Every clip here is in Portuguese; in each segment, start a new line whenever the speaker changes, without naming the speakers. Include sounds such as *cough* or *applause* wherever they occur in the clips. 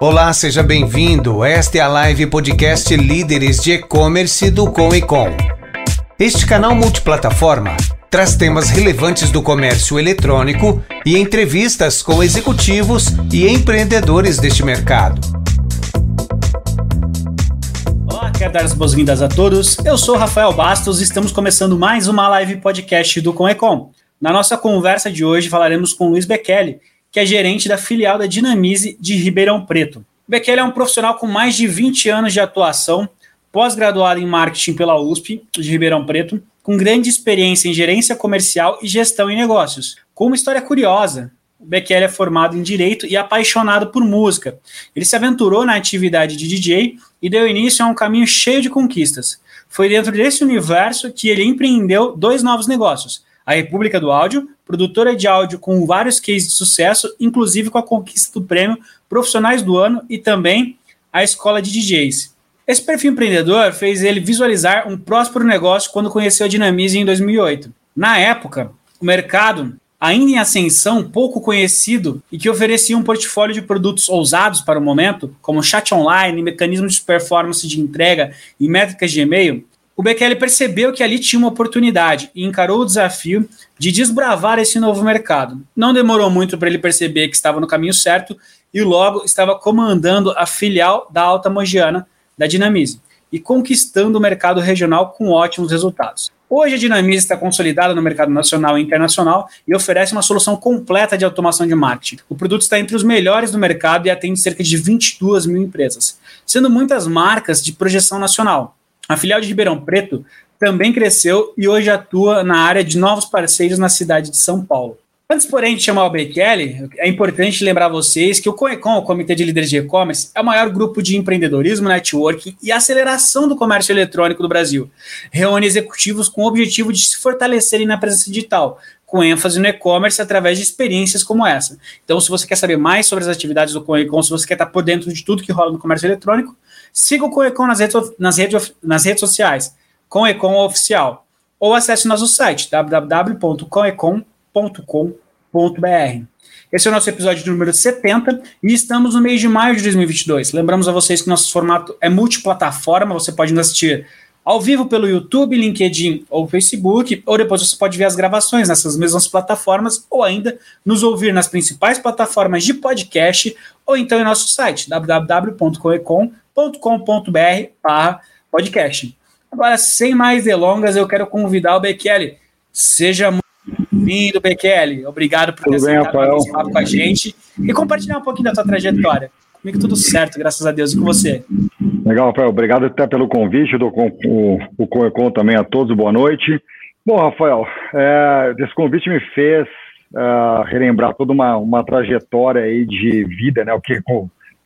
Olá, seja bem-vindo. Esta é a live podcast Líderes de E-Commerce do Com e Com. Este canal multiplataforma traz temas relevantes do comércio eletrônico e entrevistas com executivos e empreendedores deste mercado.
Olá, quero dar as boas-vindas a todos. Eu sou Rafael Bastos e estamos começando mais uma live podcast do Com e Com. Na nossa conversa de hoje falaremos com Luiz Bekele, que é gerente da filial da Dinamize de Ribeirão Preto. Bekele é um profissional com mais de 20 anos de atuação, pós-graduado em marketing pela USP de Ribeirão Preto, com grande experiência em gerência comercial e gestão em negócios. Com uma história curiosa, o Bekele é formado em direito e apaixonado por música. Ele se aventurou na atividade de DJ e deu início a um caminho cheio de conquistas. Foi dentro desse universo que ele empreendeu dois novos negócios: a República do Áudio, produtora de áudio com vários cases de sucesso, inclusive com a conquista do prêmio Profissionais do Ano e também a Escola de DJs. Esse perfil empreendedor fez ele visualizar um próspero negócio quando conheceu a Dinamize em 2008. Na época, o mercado, ainda em ascensão, pouco conhecido e que oferecia um portfólio de produtos ousados para o momento, como chat online, mecanismos de performance de entrega e métricas de e-mail, o Bekele percebeu que ali tinha uma oportunidade e encarou o desafio de desbravar esse novo mercado. Não demorou muito para ele perceber que estava no caminho certo e logo estava comandando a filial da Alta Mogiana da Dinamize e conquistando o mercado regional com ótimos resultados. Hoje a Dinamize está consolidada no mercado nacional e internacional e oferece uma solução completa de automação de marketing. O produto está entre os melhores do mercado e atende cerca de 22 mil empresas, sendo muitas marcas de projeção nacional. A filial de Ribeirão Preto também cresceu e hoje atua na área de novos parceiros na cidade de São Paulo. Antes, porém, de chamar o Bekele, é importante lembrar vocês que o COECOM, o Comitê de Líderes de E-Commerce, é o maior grupo de empreendedorismo, networking e aceleração do comércio eletrônico do Brasil. Reúne executivos com o objetivo de se fortalecerem na presença digital, com ênfase no e-commerce através de experiências como essa. Então, se você quer saber mais sobre as atividades do COECOM, se você quer estar por dentro de tudo que rola no comércio eletrônico, Siga o Coecon nas redes, nas redes, nas redes sociais, Coecon Oficial, ou acesse nosso site www.coecon.com.br. Esse é o nosso episódio número 70 e estamos no mês de maio de 2022. Lembramos a vocês que nosso formato é multiplataforma, você pode nos assistir ao vivo pelo YouTube, LinkedIn ou Facebook, ou depois você pode ver as gravações nessas mesmas plataformas, ou ainda nos ouvir nas principais plataformas de podcast, ou então em nosso site, www.coecom.com.br podcast. Agora, sem mais delongas, eu quero convidar o Bekele. Seja muito bem-vindo, Bekele. Obrigado por ter esse papo com a gente e compartilhar um pouquinho da sua trajetória. Comigo tudo certo, graças a Deus. E com você?
Legal, Rafael. Obrigado até pelo convite. do o, o Coecon também a todos. Boa noite. Bom, Rafael, é, esse convite me fez uh, relembrar toda uma, uma trajetória aí de vida, né? O que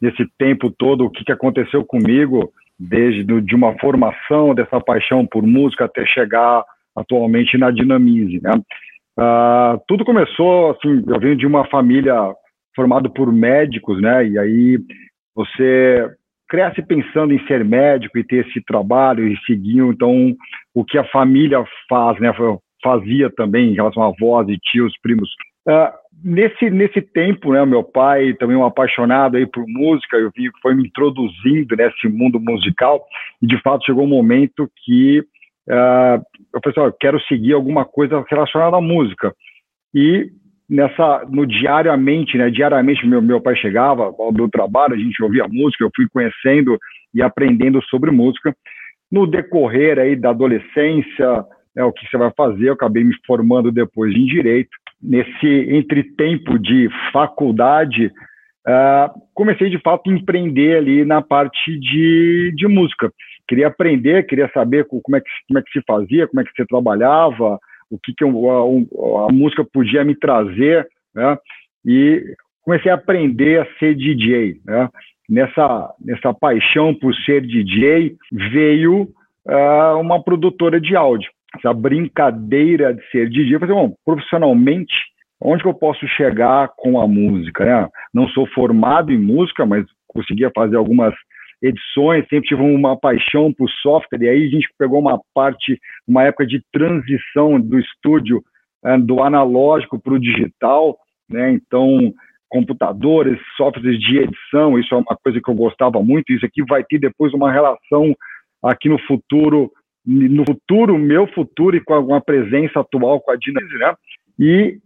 nesse tempo todo, o que, que aconteceu comigo desde do, de uma formação dessa paixão por música até chegar atualmente na Dinamize, né? Uh, tudo começou assim, eu venho de uma família formada por médicos, né? E aí você cresce pensando em ser médico e ter esse trabalho e seguir então o que a família faz, né? Fazia também em relação a avós e tios, primos. Uh, nesse nesse tempo, né? Meu pai também um apaixonado aí por música, eu vi que foi me introduzindo nesse mundo musical e de fato chegou um momento que uh, eu assim, oh, eu quero seguir alguma coisa relacionada à música e nessa no diariamente, né? Diariamente meu meu pai chegava ao meu trabalho, a gente ouvia música, eu fui conhecendo e aprendendo sobre música. No decorrer aí da adolescência, né, o que você vai fazer, eu acabei me formando depois em direito. Nesse entretempo de faculdade, uh, comecei de fato a empreender ali na parte de, de música. Queria aprender, queria saber como é, que, como é que se fazia, como é que você trabalhava, o que, que a, a, música podia me trazer, né? E comecei a aprender a ser DJ, né? Nessa, nessa paixão por ser DJ veio uh, uma produtora de áudio. Essa brincadeira de ser DJ, falei, bom, profissionalmente, onde que eu posso chegar com a música, né? Não sou formado em música, mas conseguia fazer algumas edições, sempre tive uma paixão por software, e aí a gente pegou uma parte, uma época de transição do estúdio uh, do analógico para o digital, né? Então computadores, softwares de edição, isso é uma coisa que eu gostava muito, isso aqui vai ter depois uma relação aqui no futuro, no futuro, meu futuro e com a, presença atual com a Dinamite, né? E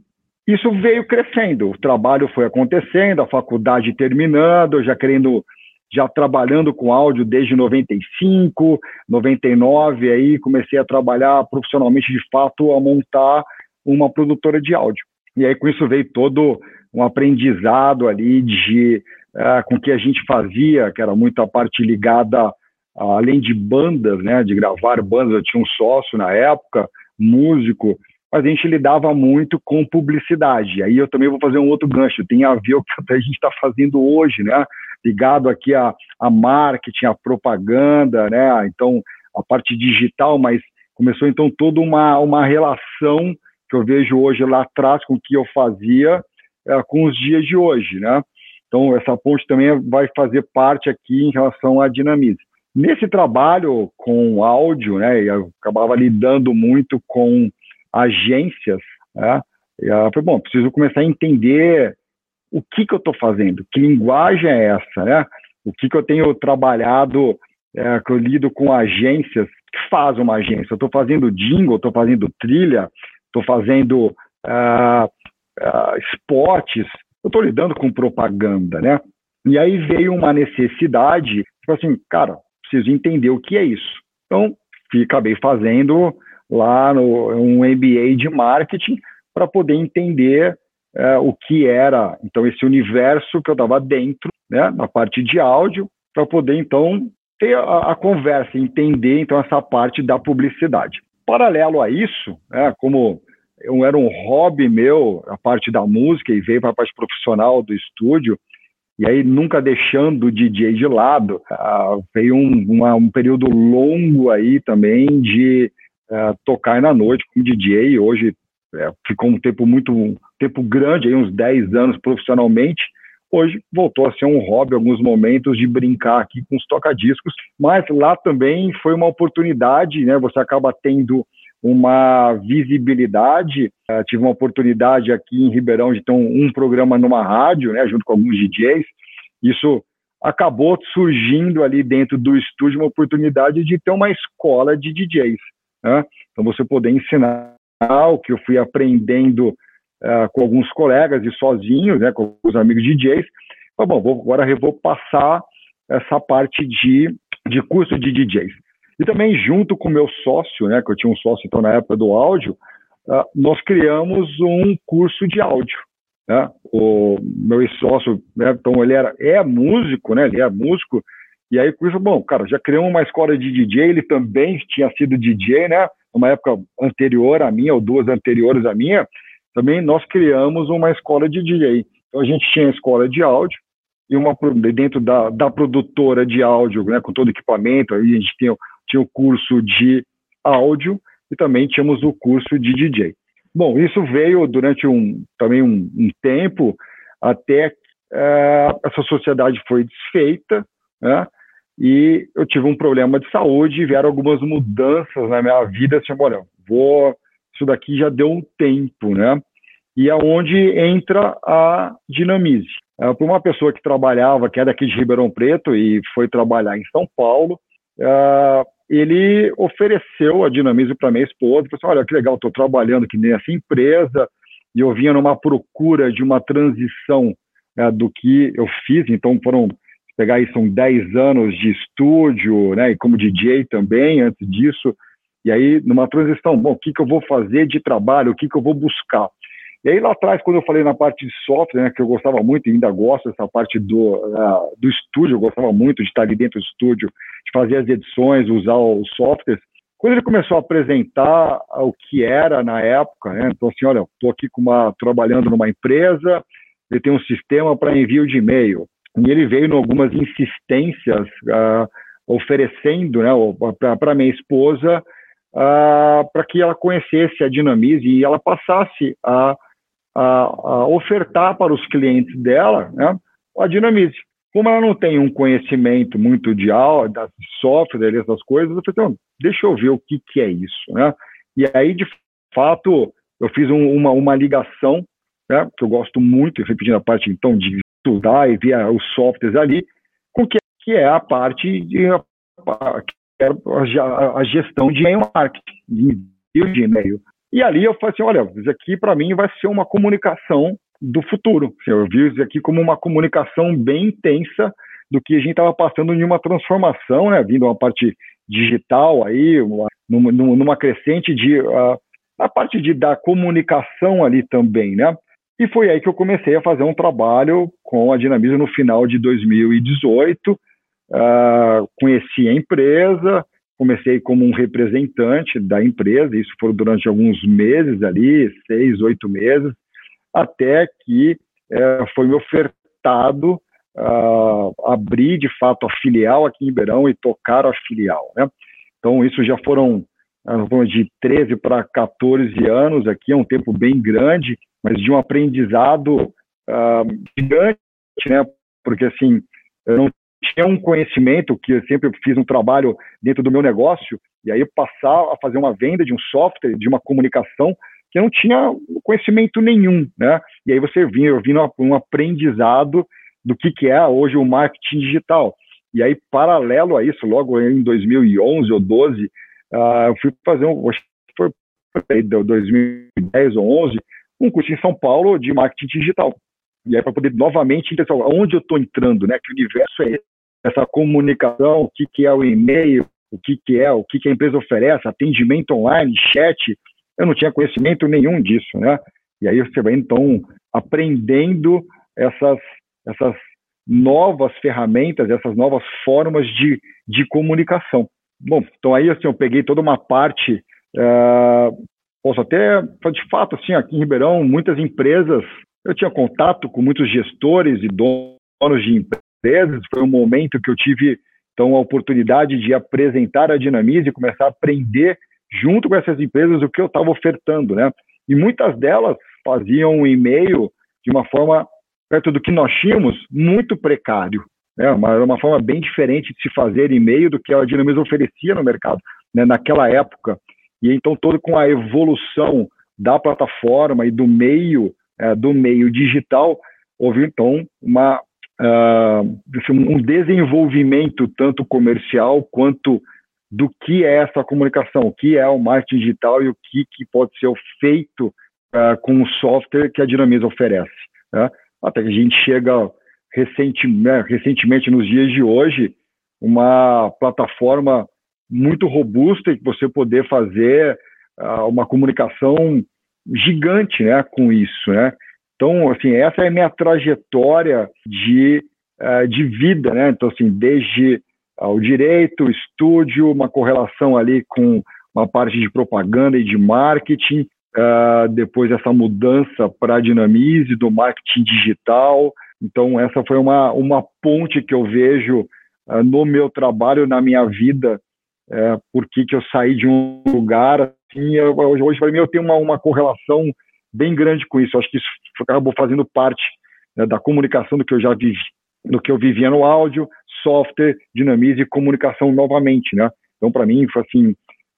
isso veio crescendo, o trabalho foi acontecendo, a faculdade terminando, já querendo, já trabalhando com áudio desde 95, 99, aí comecei a trabalhar profissionalmente de fato a montar uma produtora de áudio. E aí com isso veio todo um aprendizado ali de uh, com o que a gente fazia, que era muito a parte ligada, além de bandas, né, de gravar bandas, eu tinha um sócio na época, músico, mas a gente lidava muito com publicidade. Aí eu também vou fazer um outro gancho, tem a ver o que a gente está fazendo hoje, né, ligado aqui a, a marketing, a propaganda, né, então a parte digital, mas começou então toda uma, uma relação que eu vejo hoje lá atrás com o que eu fazia é, com os dias de hoje, né? Então, essa ponte também vai fazer parte aqui em relação à dinamismo. Nesse trabalho com áudio, né, eu acabava lidando muito com agências, né, eu falei, bom, preciso começar a entender o que, que eu estou fazendo, que linguagem é essa, né? O que, que eu tenho trabalhado, é, que eu lido com agências, que faz uma agência? Eu estou fazendo jingle, estou fazendo trilha, estou fazendo uh, uh, spots, eu estou lidando com propaganda, né? E aí veio uma necessidade, tipo assim, cara, preciso entender o que é isso. Então, acabei fazendo lá no, um MBA de marketing para poder entender uh, o que era, então, esse universo que eu estava dentro, né, na parte de áudio, para poder, então, ter a, a, conversa, entender, então, essa parte da publicidade. Paralelo a isso, né, como eu, era um hobby meu, a parte da música, e veio para a parte profissional do estúdio, e aí nunca deixando o DJ de lado, uh, veio um, um, período longo aí também de uh, tocar na noite como DJ, hoje uh, ficou um tempo muito, um tempo grande, aí uns 10 anos profissionalmente, hoje voltou a ser um hobby, alguns momentos de brincar aqui com os tocadiscos, mas lá também foi uma oportunidade, né, você acaba tendo uma visibilidade. Uh, tive uma oportunidade aqui em Ribeirão de ter um, um, programa numa rádio, né, junto com alguns DJs. Isso acabou surgindo ali dentro do estúdio uma oportunidade de ter uma escola de DJs. Né? Então, você poder ensinar o que eu fui aprendendo uh, com alguns colegas e sozinho, né, com os amigos DJs. Bom, vou, agora eu vou passar essa parte de, de curso de DJs. E também, junto com o meu sócio, né, que eu tinha um sócio então na época do áudio, uh, nós criamos um curso de áudio. Né? O meu sócio, né, então ele era, é músico, né, ele é músico, e aí com isso, bom, cara, já criamos uma escola de DJ, ele também tinha sido DJ, né, numa época anterior à minha, ou duas anteriores à minha, também nós criamos uma escola de DJ. Então a gente tinha a escola de áudio, e uma dentro da, da produtora de áudio, né, com todo equipamento, aí a gente tem tinha o curso de áudio e também tínhamos o curso de DJ. Bom, isso veio durante um, também um, um tempo até uh, essa sociedade foi desfeita, né? E eu tive um problema de saúde vieram algumas mudanças na minha vida. Assim, olha, vou, isso daqui já deu um tempo, né? E é onde entra a Dinamize. Uh, Para uma pessoa que trabalhava, que é daqui de Ribeirão Preto e foi trabalhar em São Paulo, uh, ele ofereceu a Dinamize para minha esposa, falou assim, olha que legal, estou trabalhando aqui nessa empresa, e eu vinha numa procura de uma transição é, do que eu fiz, então foram, pegar aí, são 10 anos de estúdio, né, e como DJ também, antes disso, e aí numa transição, bom, o que, que eu vou fazer de trabalho, o que, que eu vou buscar? E aí lá atrás, quando eu falei na parte de software, né, que eu gostava muito e ainda gosto dessa parte do, uh, do estúdio, eu gostava muito de estar ali dentro do estúdio, de fazer as edições, usar os softwares. Quando ele começou a apresentar o que era na época, né, então assim, olha, estou aqui uma, trabalhando numa empresa, ele tem um sistema para envio de e-mail. E ele veio em algumas insistências uh, oferecendo né, para minha esposa uh, para que ela conhecesse a Dinamize e ela passasse a a, a ofertar para os clientes dela né, a Dinamize. Como ela não tem um conhecimento muito de da software, essas coisas, eu falei, então, deixa eu ver o que, que é isso. Né? E aí, de fato, eu fiz um, uma, uma ligação né, que eu gosto muito, repetindo a parte então de estudar e ver os softwares ali, com o que, que é a parte de a, a, a gestão de e-mail marketing, de e-mail. E ali eu falei assim, olha, isso aqui para mim vai ser uma comunicação do futuro. Eu vi isso aqui como uma comunicação bem intensa do que a gente estava passando em uma transformação, né, vindo uma parte digital aí, uma, numa, numa crescente de uh, a parte de da comunicação ali também, né? E foi aí que eu comecei a fazer um trabalho com a Dinamismo no final de 2018. Uh, ah, conheci a empresa, comecei como um representante da empresa, isso foi durante alguns meses ali, seis, oito meses, até que uh, foi me ofertado uh, abrir de fato a filial aqui em Ribeirão e tocar a filial. Né? Então, isso já foram de 13 para 14 anos aqui, é um tempo bem grande, mas de um aprendizado uh, gigante, né? Porque assim, eu não tinha um conhecimento que eu sempre fiz um trabalho dentro do meu negócio e aí passar a fazer uma venda de um software, de uma comunicação que eu não tinha conhecimento nenhum, né? E aí você vinha, eu vim um aprendizado do que que é hoje o marketing digital. E aí paralelo a isso, logo em 2011 ou 12, uh, eu fui fazer um, acho que foi 2010 ou 11, um curso em São Paulo de marketing digital. E aí, para poder novamente entender onde eu estou entrando, né? Que universo é esse? Essa comunicação, o que, que é o e-mail, o que, que é, o que, que a empresa oferece, atendimento online, chat. Eu não tinha conhecimento nenhum disso, né? E aí você vai, então, aprendendo essas, essas novas ferramentas, essas novas formas de, de comunicação. Bom, então aí assim, eu peguei toda uma parte uh, Posso até, de fato, assim, aqui em Ribeirão, muitas empresas, eu tinha contato com muitos gestores e donos de empresas, foi um momento que eu tive, então, a oportunidade de apresentar a Dinamize e começar a aprender junto com essas empresas o que eu estava ofertando, né? E muitas delas faziam um e-mail de uma forma, perto do que nós tínhamos, muito precário, né? Uma, uma forma bem diferente de se fazer e-mail do que a Dinamize oferecia no mercado, né? Naquela época, e então todo com a evolução da plataforma e do meio é, do meio digital houve então uma uh, um desenvolvimento tanto comercial quanto do que é essa comunicação, o que é o marketing digital e o que, que pode ser feito uh, com o software que a Dinamiza oferece. Né? Até que a gente chega né, recentemente nos dias de hoje, uma plataforma muito robusta e você poder fazer uh, uma comunicação gigante, né, com isso, né? Então, assim, essa é a minha trajetória de, uh, de vida, né? Então, assim, desde uh, o direito, o estúdio, uma correlação ali com uma parte de propaganda e de marketing, uh, depois essa mudança para a Dinamize, do marketing digital. Então, essa foi uma, uma ponte que eu vejo no meu trabalho, na minha vida, é, por que, que eu saí de um lugar Eu, hoje, para mim, eu tenho uma, uma correlação bem grande com isso. Eu acho que isso acabou fazendo parte né, da comunicação do que eu já vivi, do que eu vivia no áudio, software, dinamismo e comunicação novamente, né? Então, para mim, foi assim,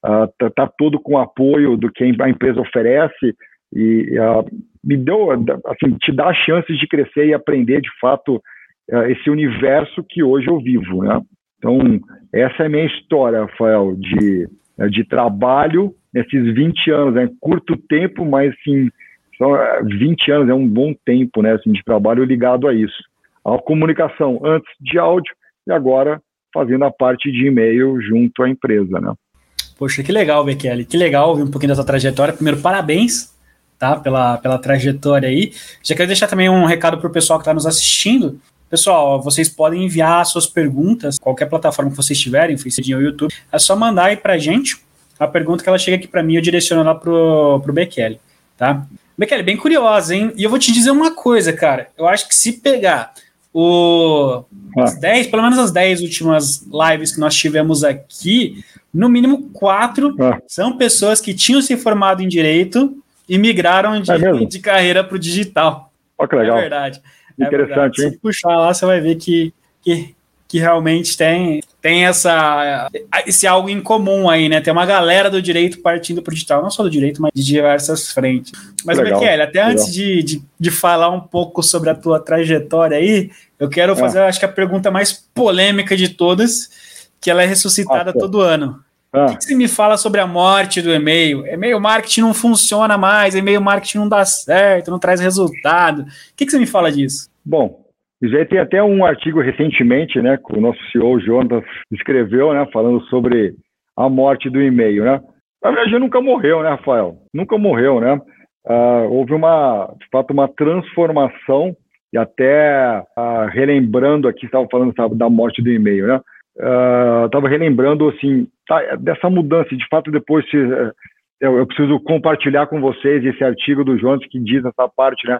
uh, tá, tá todo com apoio do que a empresa oferece e uh, me deu, assim, te dá chances de crescer e aprender de fato uh, esse universo que hoje eu vivo, né? Então, essa é a minha história, Rafael, de, de trabalho nesses 20 anos, é né, curto tempo, mas assim, são 20 é, anos é um bom tempo, né, assim, de trabalho ligado a isso. A comunicação antes de áudio e agora fazendo a parte de e-mail junto à empresa, né.
Poxa, que legal, Bekele, que legal ouvir um pouquinho da sua trajetória. Primeiro, parabéns, tá, pela, pela trajetória aí. Já quero deixar também um recado para o pessoal que está nos assistindo. Pessoal, vocês podem enviar suas perguntas, qualquer plataforma que vocês tiverem, Facebook ou YouTube, é só mandar aí pra gente a pergunta que ela chega aqui para mim, eu direciono lá pro, pro Bekele, tá? Bekele, bem curiosa, hein? E eu vou te dizer uma coisa, cara. Eu acho que se pegar o, ah. as 10, pelo menos as 10 últimas lives que nós tivemos aqui, no mínimo quatro ah. são pessoas que tinham se formado em direito e migraram de, é de carreira para o digital.
Olha que legal.
É verdade.
É Interessante,
é
hein?
Se puxar lá, você vai ver que, que, que realmente tem, tem essa esse algo em comum aí, né? Tem uma galera do direito partindo para o digital, não só do direito, mas de diversas frentes. Mas, Legal. Michele, até Legal. antes de, de, de, falar um pouco sobre a tua trajetória aí, eu quero é. fazer, acho que a pergunta mais polêmica de todas, que ela é ressuscitada Nossa. todo ano. Ah. O que, que você me fala sobre a morte do e-mail? E-mail marketing não funciona mais, e-mail marketing não dá certo, não traz resultado. O que, que você me fala disso?
Bom, já tem até um artigo recentemente, né, que o nosso CEO Jonas escreveu, né, falando sobre a morte do e-mail, né. Na verdade, nunca morreu, né, Rafael? Nunca morreu, né? Uh, houve uma, de fato, uma transformação e até uh, relembrando aqui, estava falando sabe, da morte do e-mail, né? Estava uh, relembrando, assim, tá, dessa mudança. De fato, depois se, uh, eu, eu, preciso compartilhar com vocês esse artigo do Jonas que diz essa parte, né?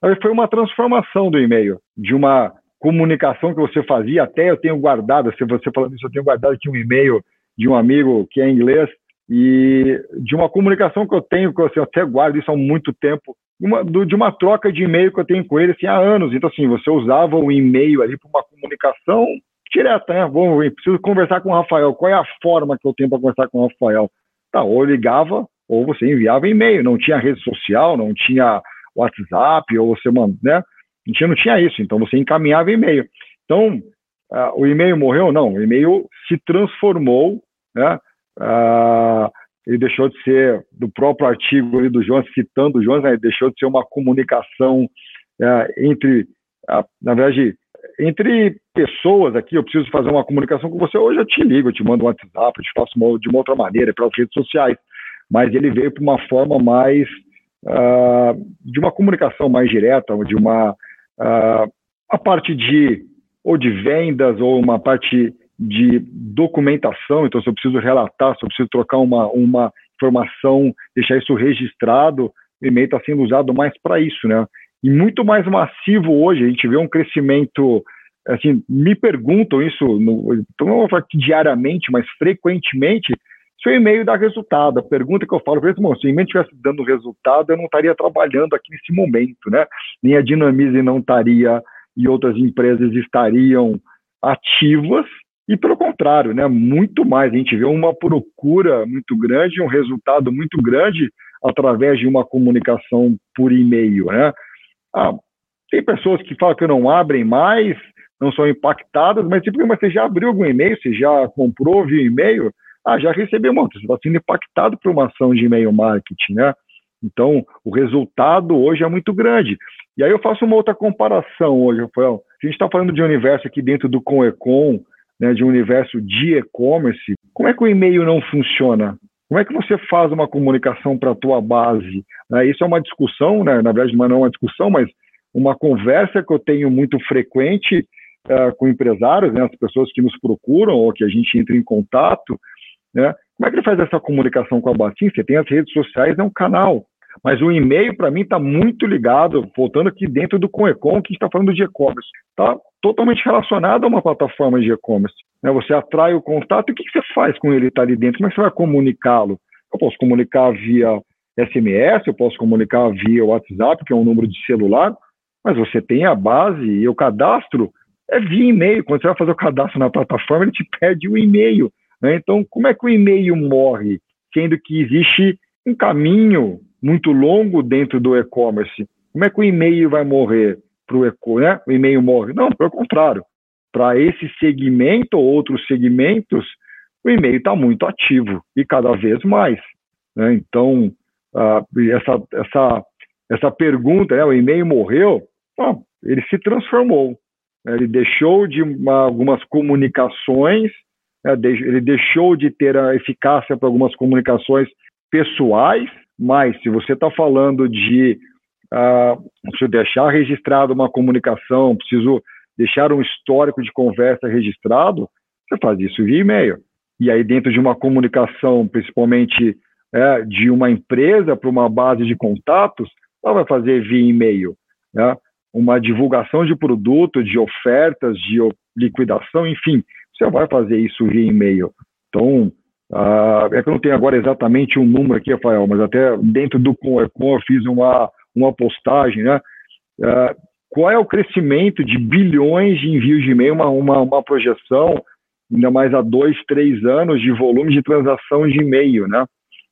Foi uma transformação do e-mail, de uma comunicação que você fazia, até eu tenho guardado, se você falando isso, eu tenho guardado aqui um e-mail de um amigo que é inglês, e de uma comunicação que eu tenho, que eu até guardo isso há muito tempo, uma, do, de uma troca de e-mail que eu tenho com ele assim, há anos. Então, assim, você usava o e-mail ali para uma comunicação direta, né? Vou, preciso conversar com o Rafael. Qual é a forma que eu tenho para conversar com o Rafael? Tá, ou ligava, ou você enviava e-mail. Não tinha rede social, não tinha WhatsApp, ou você manda, né? A gente não tinha isso, então você encaminhava e-mail. Então, uh, o e-mail morreu? Não, o e-mail se transformou, né? Uh, ele deixou de ser, do próprio artigo do Jonas, citando o Jonas, né? deixou de ser uma comunicação uh, entre, na verdade, entre pessoas aqui, eu preciso fazer uma comunicação com você, hoje eu te ligo, eu te mando um WhatsApp, eu te faço uma, de uma outra maneira, pelas redes sociais, mas ele veio para uma forma mais uh, de uma comunicação mais direta, de uma uh, a parte de ou de vendas ou uma parte de documentação, então se eu preciso relatar, se eu preciso trocar uma, uma informação, deixar isso registrado, o e-mail está sendo usado mais para isso, né? E muito mais massivo hoje, a gente vê um crescimento, assim, me perguntam isso, no, não vou falar diariamente, mas frequentemente, se o e-mail dá resultado. A pergunta que eu falo para eles, se o e-mail estivesse dando resultado, eu não estaria trabalhando aqui nesse momento, né? Nem a Dinamize não estaria e outras empresas estariam ativas, e pelo contrário, né, muito mais. A gente vê uma procura muito grande, um resultado muito grande através de uma comunicação por e-mail. Né? Ah, tem pessoas que falam que não abrem mais, não são impactadas, mas tipo, mas você já abriu algum e-mail, você já comprou via e-mail? Ah, já recebeu uma, você está sendo impactado por uma ação de e-mail marketing, né? Então, o resultado hoje é muito grande. E aí eu faço uma outra comparação hoje, Rafael. A gente está falando de um universo aqui dentro do Conecom, né, de um universo de e-commerce. Como é que o e-mail não funciona? Como é que você faz uma comunicação para a tua base? Né, isso é uma discussão, né, na verdade não é uma discussão, mas uma conversa que eu tenho muito frequente uh, com empresários, né, as pessoas que nos procuram ou que a gente entra em contato, né? Como é que ele faz essa comunicação com a? Você tem as redes sociais, é um canal. Mas o e-mail, para mim, está muito ligado, voltando aqui dentro do Conecom, que está falando de e-commerce. Está totalmente relacionado a uma plataforma de e-commerce. Né? Você atrai o contato, e o que, que você faz com ele estar tá ali dentro? Como é que você vai comunicá-lo? Eu posso comunicar via SMS, eu posso comunicar via WhatsApp, que é um número de celular, mas você tem a base e o cadastro é via e-mail. Quando você vai fazer o cadastro na plataforma, ele te *laughs* pede o e-mail. Né? Então, como é que o e-mail morre, sendo que existe um caminho muito longo dentro do e-commerce? Como é que o e-mail vai morrer para o e né? O e-mail morre? Não, pelo contrário. Para esse segmento ou outros segmentos, o e-mail está muito ativo e cada vez mais. Né? Então, essa, essa, essa pergunta, né, o e-mail morreu, ah, ele se transformou. Ele deixou de uma, algumas comunicações ele deixou de ter a eficácia para algumas comunicações pessoais, mas se você está falando de uh, preciso deixar registrado uma comunicação, preciso deixar um histórico de conversa registrado, você faz isso via e-mail. E aí, dentro de uma comunicação, principalmente é, de uma empresa para uma base de contatos, ela vai fazer via e-mail. Né? Uma divulgação de produto, de ofertas, de liquidação, enfim, você vai fazer isso via e-mail. Então, uh, é que eu não tenho agora exatamente um número aqui, Rafael, mas até dentro do Conecom eu fiz uma, uma postagem, né? Uh, qual é o crescimento de bilhões de envios de e-mail, uma, uma, uma projeção ainda mais há dois, três anos de volume de transação de e-mail, né?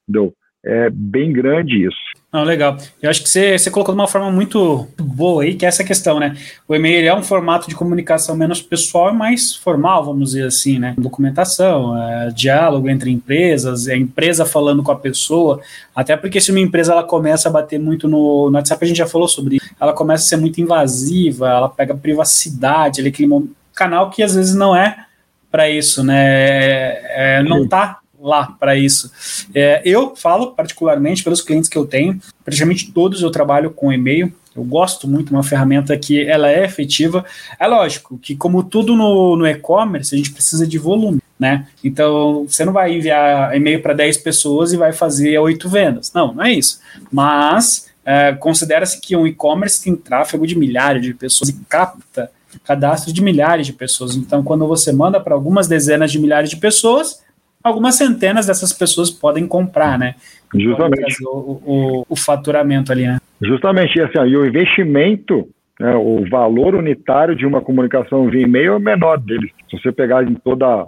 Entendeu? É bem grande isso.
Não, legal. Eu acho que você, você colocou de uma forma muito boa aí, que é essa questão, né? O e-mail é um formato de comunicação menos pessoal e mais formal, vamos dizer assim, né? Documentação, é, diálogo entre empresas, é a empresa falando com a pessoa, até porque se uma empresa ela começa a bater muito no, no WhatsApp, a gente já falou sobre isso, ela começa a ser muito invasiva, ela pega privacidade, ele aquele canal que às vezes não é para isso, né? É, é, não tá lá para isso. É, eu falo particularmente pelos clientes que eu tenho, praticamente todos eu trabalho com e-mail. Eu gosto muito de uma ferramenta que ela é efetiva. É lógico que, como tudo no, no e-commerce, a gente precisa de volume, né? Então, você não vai enviar e-mail para 10 pessoas e vai fazer oito vendas. Não, não é isso. Mas é, considera-se que um e-commerce tem tráfego de milhares de pessoas e capta cadastro de milhares de pessoas. Então, quando você manda para algumas dezenas de milhares de pessoas, algumas centenas dessas pessoas podem comprar, né?
Justamente.
O, o, o, faturamento ali, né?
Justamente, assim, e o investimento, né, o valor unitário de uma comunicação via e-mail é o menor deles. Se você pegar em toda,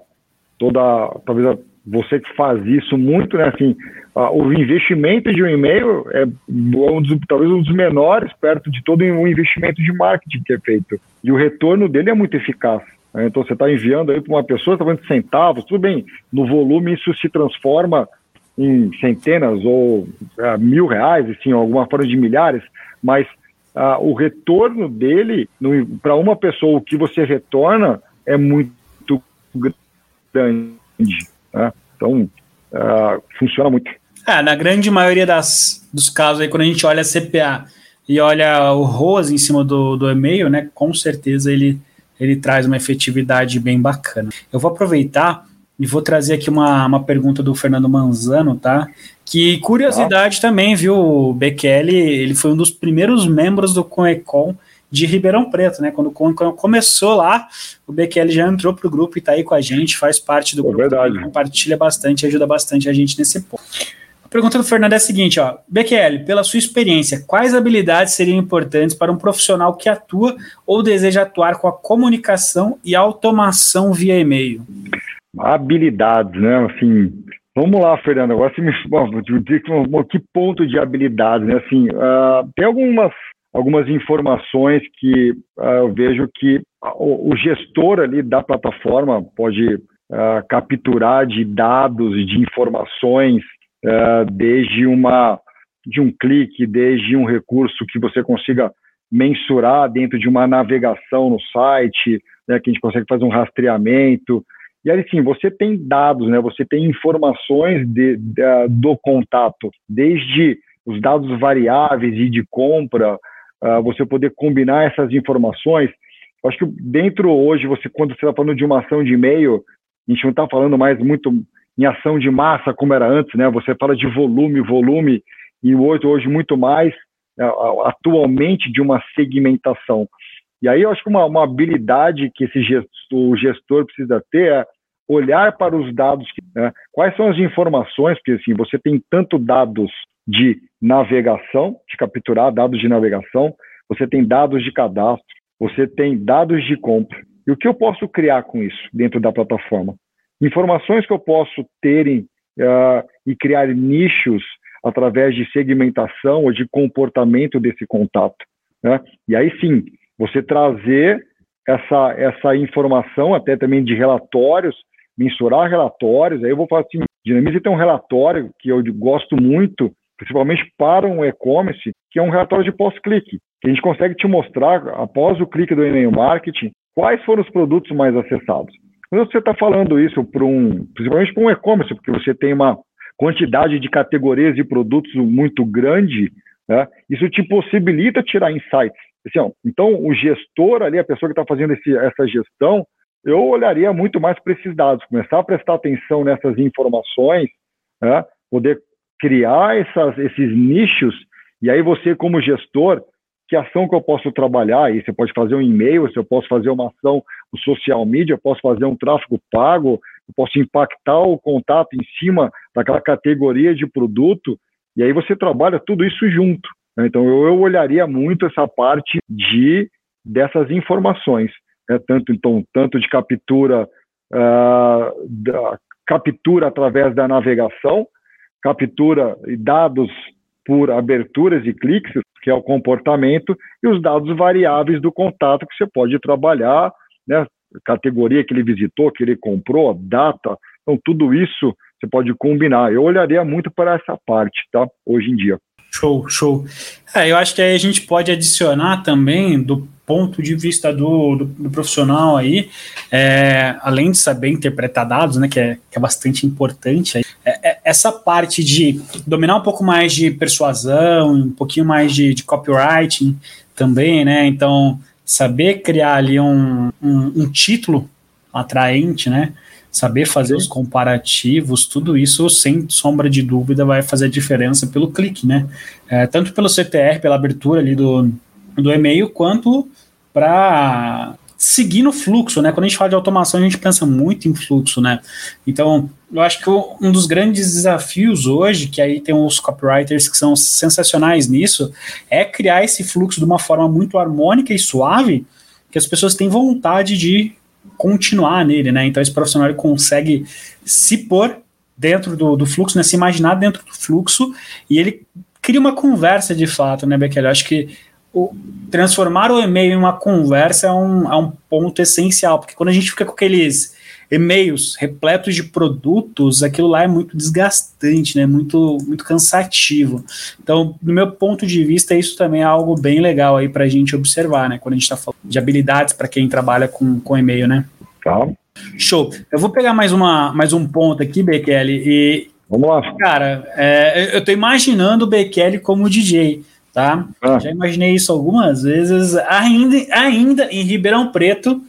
toda, talvez você que faz isso muito, né, assim, o investimento de um e-mail é um dos, talvez um dos menores perto de todo o investimento de marketing que é feito. E o retorno dele é muito eficaz. Né? Então você está enviando aí para uma pessoa, está falando de centavos, tudo bem, no volume isso se transforma em centenas ou é, mil reais, assim, alguma forma de milhares, mas ah, o retorno dele para uma pessoa, o que você retorna é muito grande. Né? Então, ah, funciona muito.
É, na grande maioria das, dos casos aí, quando a gente olha a CPA e olha o ROAS em cima do, do e-mail, né, com certeza ele ele traz uma efetividade bem bacana. Eu vou aproveitar e vou trazer aqui uma, uma pergunta do Fernando Manzano, tá? Que curiosidade ah. também, viu? O Bekele, ele foi um dos primeiros membros do Conecon de Ribeirão Preto, né? Quando o Conecon começou lá, o Bekele já entrou pro grupo e tá aí com a gente, faz parte do é grupo,
verdade.
compartilha bastante, ajuda bastante a gente nesse ponto. Pergunta do Fernando é a seguinte, ó. BQL, pela sua experiência, quais habilidades seriam importantes para um profissional que atua ou deseja atuar com a comunicação e automação via e-mail?
Habilidades, né? Assim, vamos lá, Fernando. Agora você me *laughs* bom, que ponto de habilidades, né? Assim, uh, tem algumas algumas informações que uh, eu vejo que o, o, gestor ali da plataforma pode uh, capturar de dados, de informações desde uma de um clique, desde um recurso que você consiga mensurar dentro de uma navegação no site, né, que a gente consegue fazer um rastreamento. E aí sim, você tem dados, né, você tem informações de, de, do contato, desde os dados variáveis e de compra, uh, você poder combinar essas informações. Eu acho que dentro hoje, você quando você está falando de uma ação de e-mail, a gente não está falando mais muito em ação de massa como era antes, né? Você fala de volume, volume, e hoje, hoje muito mais, é, atualmente, de uma segmentação. E aí eu acho que uma, uma habilidade que esse gestor, o gestor precisa ter é olhar para os dados, né? quais são as informações, porque assim, você tem tanto dados de navegação, de capturar dados de navegação, você tem dados de cadastro, você tem dados de compra. E o que eu posso criar com isso dentro da plataforma? Informações que eu posso ter em, uh, e criar nichos através de segmentação ou de comportamento desse contato. Né? E aí sim, você trazer essa, essa informação até também de relatórios, mensurar relatórios, aí eu vou falar assim, Dinamize tem um relatório que eu gosto muito, principalmente para um e-commerce, que é um relatório de pós-clique, que a gente consegue te mostrar, após o clique do e-mail marketing, quais foram os produtos mais acessados. Quando você está falando isso para um, principalmente para um e-commerce, porque você tem uma quantidade de categorias de produtos muito grande, né, isso te possibilita tirar insights. Assim, então, o gestor ali, a pessoa que está fazendo esse, essa gestão, eu olharia muito mais para esses dados, começar a prestar atenção nessas informações, né, poder criar essas, esses nichos, e aí você, como gestor, que ação que eu posso trabalhar? E você pode fazer um e-mail, você posso fazer uma ação no social media, eu posso fazer um tráfego pago, eu posso impactar o contato em cima daquela categoria de produto, e aí você trabalha tudo isso junto. Né? Então eu, eu, olharia muito essa parte de dessas informações, né? tanto então tanto de captura uh, da, captura através da navegação, captura dados por aberturas e cliques, que é o comportamento, e os dados variáveis do contato que você pode trabalhar, né, categoria que ele visitou, que ele comprou, data, então tudo isso você pode combinar. Eu olharia muito para essa parte, tá? Hoje em dia.
Show, show. É, eu acho que aí a gente pode adicionar também do ponto de vista do, do, do profissional aí, é, além de saber interpretar dados, né, que é, que é bastante importante, é, é, essa parte de dominar um pouco mais de persuasão, um pouquinho mais de, de copywriting também, né, então saber criar ali um, um, um título atraente, né, saber fazer Sim. os comparativos, tudo isso, sem sombra de dúvida, vai fazer a diferença pelo clique, né? É, tanto pelo CTR, pela abertura ali do, do e-mail, quanto para seguir no fluxo, né? Quando a gente fala de automação, a gente pensa muito em fluxo, né? Então, eu acho que um dos grandes desafios hoje, que aí tem os copywriters que são sensacionais nisso, é criar esse fluxo de uma forma muito harmônica e suave, que as pessoas têm vontade de continuar nele, né? Então esse profissional consegue se pôr dentro do, do fluxo, né? Se imaginar dentro do fluxo e ele cria uma conversa de fato, né, Bequel? Eu acho que o, transformar o e-mail em uma conversa é um, é um ponto essencial, porque quando a gente fica com aqueles e-mails repletos de produtos, aquilo lá é muito desgastante, né? Muito, muito cansativo. Então, do meu ponto de vista, isso também é algo bem legal aí para a gente observar, né? Quando a gente está falando de habilidades para quem trabalha com, com e-mail, né?
Tá.
Show. Eu vou pegar mais, uma, mais um ponto aqui, Bekele, e.
Vamos lá.
Cara, é, eu estou imaginando o Bekele como DJ, tá? Ah. Já imaginei isso algumas vezes, ainda, ainda em Ribeirão Preto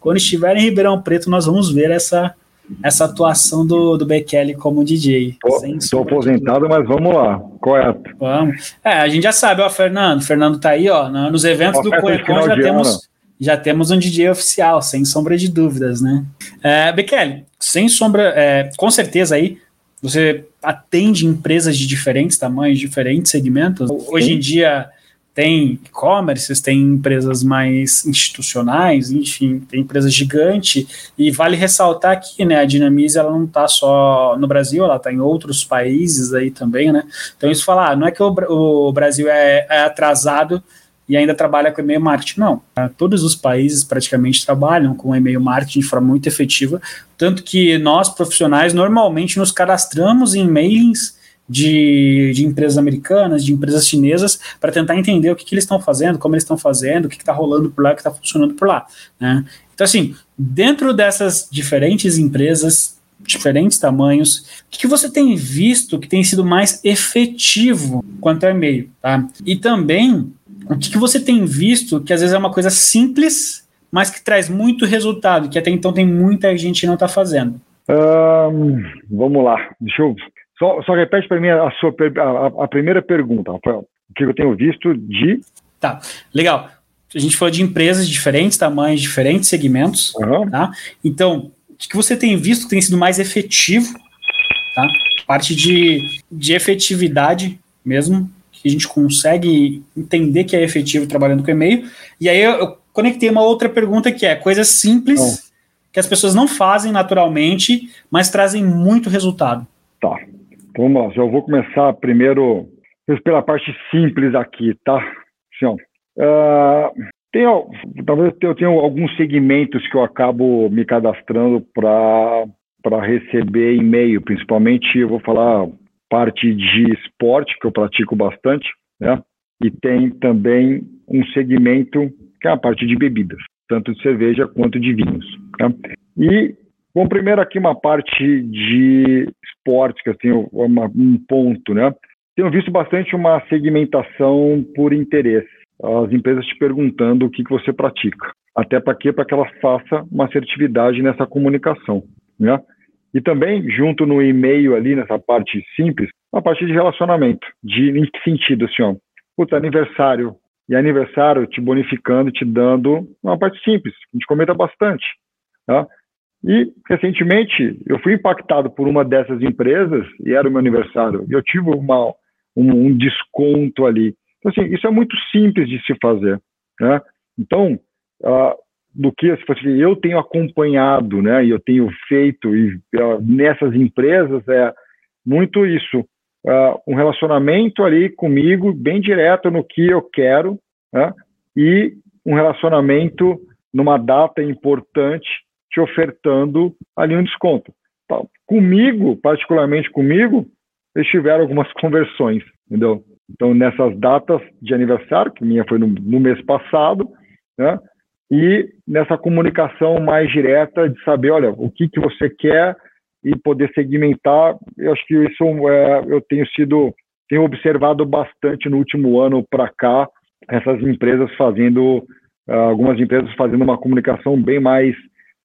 quando estiver em Ribeirão Preto, nós vamos ver essa, essa atuação do, do Bekele como DJ.
Estou aposentado, mas vamos lá, correto.
Vamos. É, a gente já sabe, ó, Fernando. Fernando tá aí, ó, nos eventos do Coecon já temos, já temos um DJ oficial, sem sombra de dúvidas, né? É, Bekele, sem sombra, é, com certeza aí, você atende empresas de diferentes tamanhos, diferentes segmentos. Hoje em dia tem e-commerces, tem empresas mais institucionais, enfim, tem empresas gigantes, e vale ressaltar que né, a Dinamize ela não está só no Brasil, ela está em outros países aí também, né? Então isso falar, ah, não é que o, o Brasil é, é, atrasado e ainda trabalha com e-mail marketing, não. Todos os países praticamente trabalham com e-mail marketing de forma muito efetiva, tanto que nós profissionais normalmente nos cadastramos em mailings de, de empresas americanas, de empresas chinesas, para tentar entender o que, que eles estão fazendo, como eles estão fazendo, o que está rolando por lá, o que está funcionando por lá. Né? Então, assim, dentro dessas diferentes empresas, diferentes tamanhos, o que, você tem visto que tem sido mais efetivo quanto ao e-mail? Tá? E também, o que, que você tem visto que às vezes é uma coisa simples, mas que traz muito resultado, que até então tem muita gente que não está fazendo?
Um, vamos lá, deixa eu só, só repete para mim a, sua, a, a, primeira pergunta, Rafael. O que eu tenho visto de.
Tá, legal. A gente falou de empresas de diferentes tamanhos, diferentes segmentos. Uhum. Tá? Então, o que você tem visto que tem sido mais efetivo? Tá? Parte de, de efetividade mesmo, que a gente consegue entender que é efetivo trabalhando com e-mail. E aí eu, eu conectei uma outra pergunta que é coisas simples oh. que as pessoas não fazem naturalmente, mas trazem muito resultado.
Tá. Vamos lá, já vou começar primeiro pela parte simples aqui, tá? Assim, uh, tem, talvez eu tenha alguns segmentos que eu acabo me cadastrando para receber e-mail, principalmente eu vou falar parte de esporte, que eu pratico bastante, né? E tem também um segmento que é a parte de bebidas, tanto de cerveja quanto de vinhos. Né? E Bom, primeiro aqui uma parte de esportes, que assim, uma, um ponto, né? Tenho visto bastante uma segmentação por interesse. As empresas te perguntando o que, que você pratica. Até para quê? Para que ela faça uma assertividade nessa comunicação, né? E também, junto no e-mail ali, nessa parte simples, uma parte de relacionamento. De, em que sentido, assim, ó? Putz, aniversário. E aniversário te bonificando, te dando uma parte simples. A gente comenta bastante. Tá? E, recentemente, eu fui impactado por uma dessas empresas, e era o meu aniversário, e eu tive uma, um, um, desconto ali. Então, assim, isso é muito simples de se fazer. Né? Então, uh, do que eu tenho acompanhado, né, e eu tenho feito e, nessas empresas é muito isso, uh, um relacionamento ali comigo bem direto no que eu quero, né, e um relacionamento numa data importante te ofertando ali um desconto. Tá, comigo, particularmente comigo, eles tiveram algumas *laughs* conversões, entendeu? Então, nessas datas de aniversário, que minha foi no, no mês passado, né? E nessa comunicação mais direta de saber, olha, o que, que você quer e poder segmentar, eu acho que isso é, eu tenho sido, tenho observado bastante no último ano para cá, essas empresas fazendo, uh, algumas empresas fazendo uma comunicação bem mais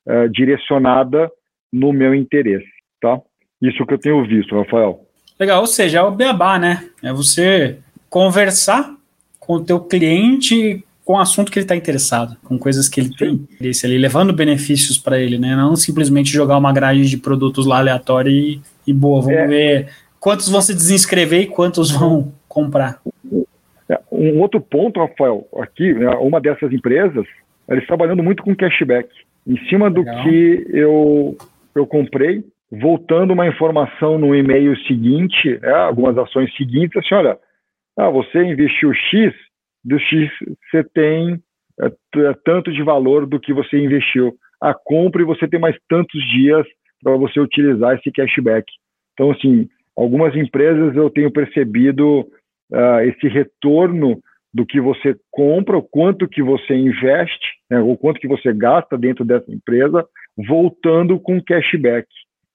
uh, direcionada no meu interesse, tá? Isso que eu tenho visto, Rafael.
Legal, ou seja, é o beabá, né? É você conversar com o teu cliente com o assunto que ele está interessado, com coisas que ele tem interesse ali, levando benefícios para ele, né? Não simplesmente jogar uma grade de produtos lá aleatória e, e boa, vamos é. ver quantos vão se desinscrever e quantos vão comprar.
É, um outro ponto, Rafael, aqui, né, uma dessas empresas, eles trabalhando muito com cashback. Em cima do Legal. que eu, eu comprei, voltando uma informação no e-mail seguinte, né, algumas ações seguintes, assim, olha, ah, você investiu X, do X você tem é, tanto de valor do que você investiu. A compra e você tem mais tantos dias para você utilizar esse cashback. Então, assim, algumas empresas eu tenho percebido uh, esse retorno do que você compra, o quanto que você investe, né, o quanto que você gasta dentro dessa empresa, voltando com cashback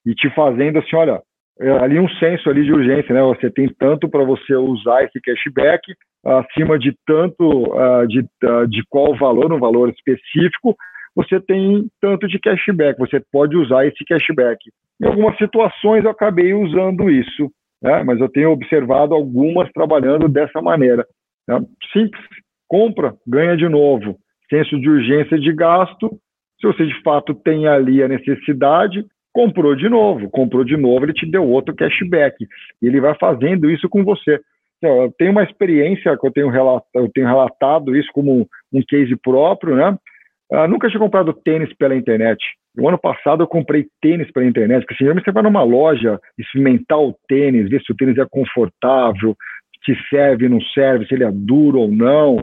e te fazendo assim, olha, é, ali um senso ali de urgência, né? Você tem tanto para você usar esse cashback, acima de tanto uh, de, uh, de qual valor, um valor específico, você tem tanto de cashback, você pode usar esse cashback. Em algumas situações eu acabei usando isso, né? mas eu tenho observado algumas trabalhando dessa maneira. Né? Simples, compra, ganha de novo. Senso de urgência de gasto, se você de fato tem ali a necessidade, comprou de novo, comprou de novo, ele te deu outro cashback. E ele vai fazendo isso com você. Então, eu tenho uma experiência que eu tenho, relatado, eu tenho relatado isso como um, case próprio, né? Uh, nunca tinha comprado tênis pela internet. O ano passado eu comprei tênis pela internet, porque assim, você vai numa loja, experimentar o tênis, ver se o tênis é confortável, se serve, não serve, se ele é duro ou não.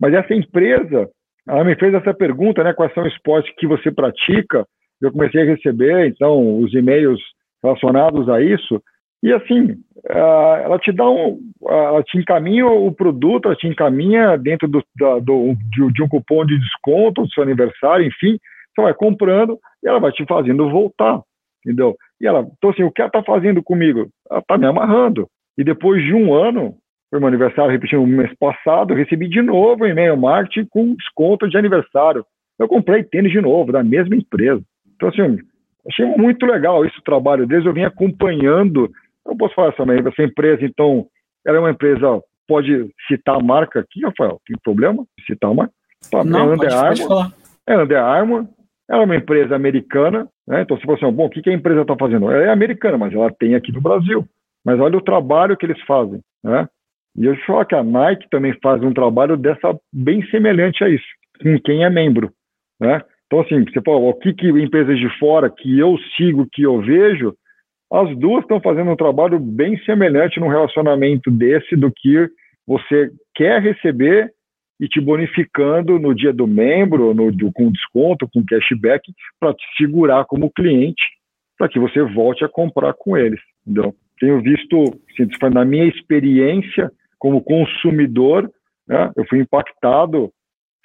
Mas essa empresa, ela me fez essa pergunta, né? Quais são os esportes que você pratica? eu comecei a receber, então, os e-mails relacionados a isso. E assim, ela te dá um, ela te encaminha o produto, ela te encaminha dentro do, do de, um cupom de desconto do seu aniversário, enfim, você vai comprando e ela vai te fazendo voltar, entendeu? E ela, então assim, o que ela está fazendo comigo? Ela está me amarrando. E depois de um ano, foi meu aniversário, repetindo o mês passado, recebi de novo um e-mail marketing com desconto de aniversário. Eu comprei tênis de novo, da mesma empresa. Então, assim, achei muito legal esse trabalho deles, eu vim acompanhando, eu posso falar também, essa empresa, então, ela é uma empresa, pode citar a marca aqui, Rafael, tem problema citar uma?
Tá, Não, é Under pode, Armour, pode falar.
É Under Armour, ela é uma empresa americana, né? então você fala assim, bom, o que, que a empresa está fazendo? Ela é americana, mas ela tem aqui no Brasil. Mas olha o trabalho que eles fazem, né? E eu falo que a Nike também faz um trabalho dessa bem semelhante a isso, com quem é membro, né? Então, assim, você fala, o que, que empresas de fora que eu sigo, que eu vejo, as duas estão fazendo um trabalho bem semelhante no relacionamento desse do que você quer receber e te bonificando no dia do membro, no, do, com desconto, com cashback, para te segurar como cliente, para que você volte a comprar com eles. Entendeu? Tenho visto, assim, na minha experiência como consumidor, né, eu fui impactado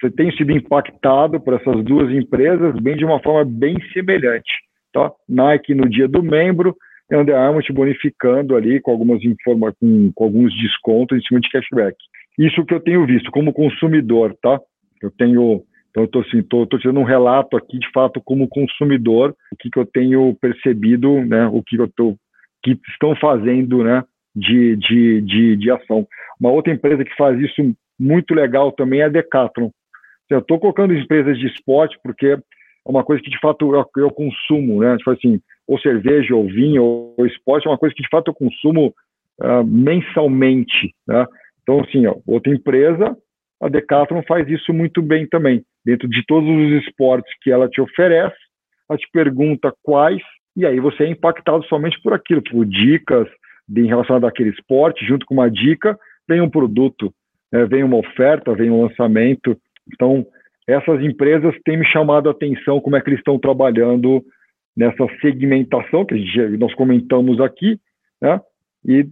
você tem sido impactado por essas duas empresas bem de uma forma bem semelhante. Tá? Nike no dia do membro e Under Armour te bonificando ali com algumas informa com, com, alguns descontos em cima de cashback. Isso que eu tenho visto como consumidor, tá? Eu tenho, então eu tô assim, tô, tô um relato aqui de fato como consumidor, o que, que eu tenho percebido, né? O que eu tô, que estão fazendo, né? De, de, de, de ação. Uma outra empresa que faz isso muito legal também é a Decathlon. Eu estou colocando empresas de esporte porque é uma coisa que de fato eu, eu consumo, né? Tipo assim, ou cerveja, ou vinho, ou, ou esporte é uma coisa que de fato eu consumo uh, mensalmente, né? Então, assim, ó, outra empresa, a Decathlon faz isso muito bem também. dentro de todos os esportes que ela te oferece, ela te pergunta quais, e aí você é impactado somente por aquilo, por dicas em relação àquele esporte, junto com uma dica, vem um produto, né, vem uma oferta, vem um lançamento. Então, essas empresas têm me chamado a atenção como é que eles estão trabalhando nessa segmentação que gente, nós comentamos aqui, né? E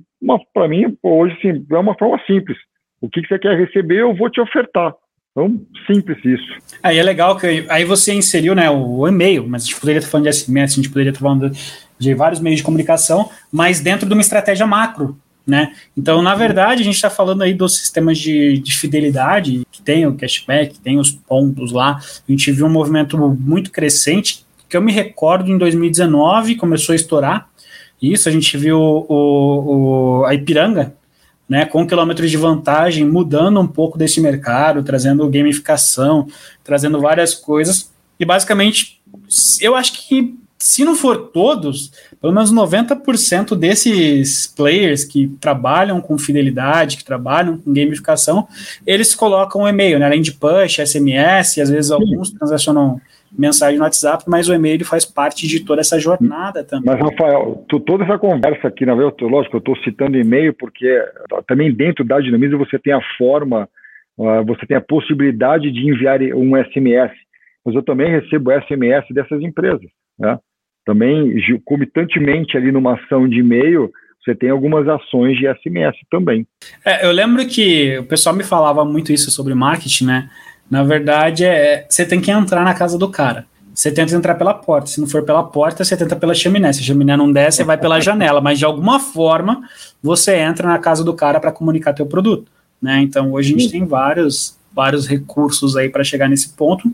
para mim, hoje sim, é uma forma simples. O que, que você quer receber, eu vou te ofertar. Então, simples isso.
Aí é legal que aí você inseriu né, o e-mail, mas a gente poderia estar falando de SMS, a gente poderia estar falando de vários meios de comunicação, mas dentro de uma estratégia macro. Né? Então, na verdade, a gente está falando aí dos sistemas de, de fidelidade, que tem o cashback, tem os pontos lá. A gente viu um movimento muito crescente, que eu me recordo em 2019, começou a estourar. Isso, a gente viu o, o, a Ipiranga, né, com quilômetros de vantagem, mudando um pouco desse mercado, trazendo gamificação, trazendo várias coisas. E basicamente, eu acho que se não for todos, pelo menos 90% desses players que trabalham com fidelidade, que trabalham com gamificação, eles colocam o e-mail, né, além de push, SMS, às vezes alguns transacionam mensagem no WhatsApp, mas o e-mail faz parte de toda essa jornada também.
Mas, Rafael, tu, toda essa conversa aqui, na verdade, lógico, eu estou citando e-mail porque também dentro da Dinamiza você tem a forma, uh, você tem a possibilidade de enviar um SMS, mas eu também recebo SMS dessas empresas, né? Também, comitantemente ali numa ação de e-mail, você tem algumas ações de SMS também.
É, eu lembro que o pessoal me falava muito isso sobre marketing, né? Na verdade, é, você tem que entrar na casa do cara. Você tenta entrar pela porta. Se não for pela porta, você tenta pela chaminé. Se a chaminé não der, você vai pela *laughs* janela. Mas de alguma forma, você entra na casa do cara para comunicar teu produto. Né? Então, hoje a gente tem vários, vários recursos aí para chegar nesse ponto.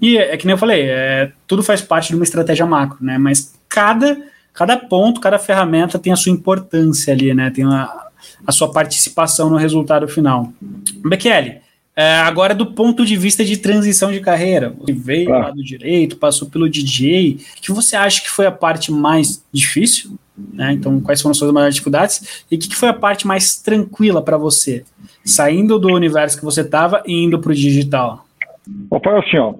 E é, é, que nem eu falei, é, tudo faz parte de uma estratégia macro, né? Mas cada, cada ponto, cada ferramenta tem a sua importância ali, né? Tem a, a sua participação no resultado final. Bekele, é, agora, do ponto de vista de transição de carreira, você veio ah. lá do direito, passou pelo DJ, o que você acha que foi a parte mais difícil? Né? Então, quais foram as suas maiores dificuldades? E o que foi a parte mais tranquila para você, saindo do universo que você estava e indo para o digital?
Rafael, assim, ó,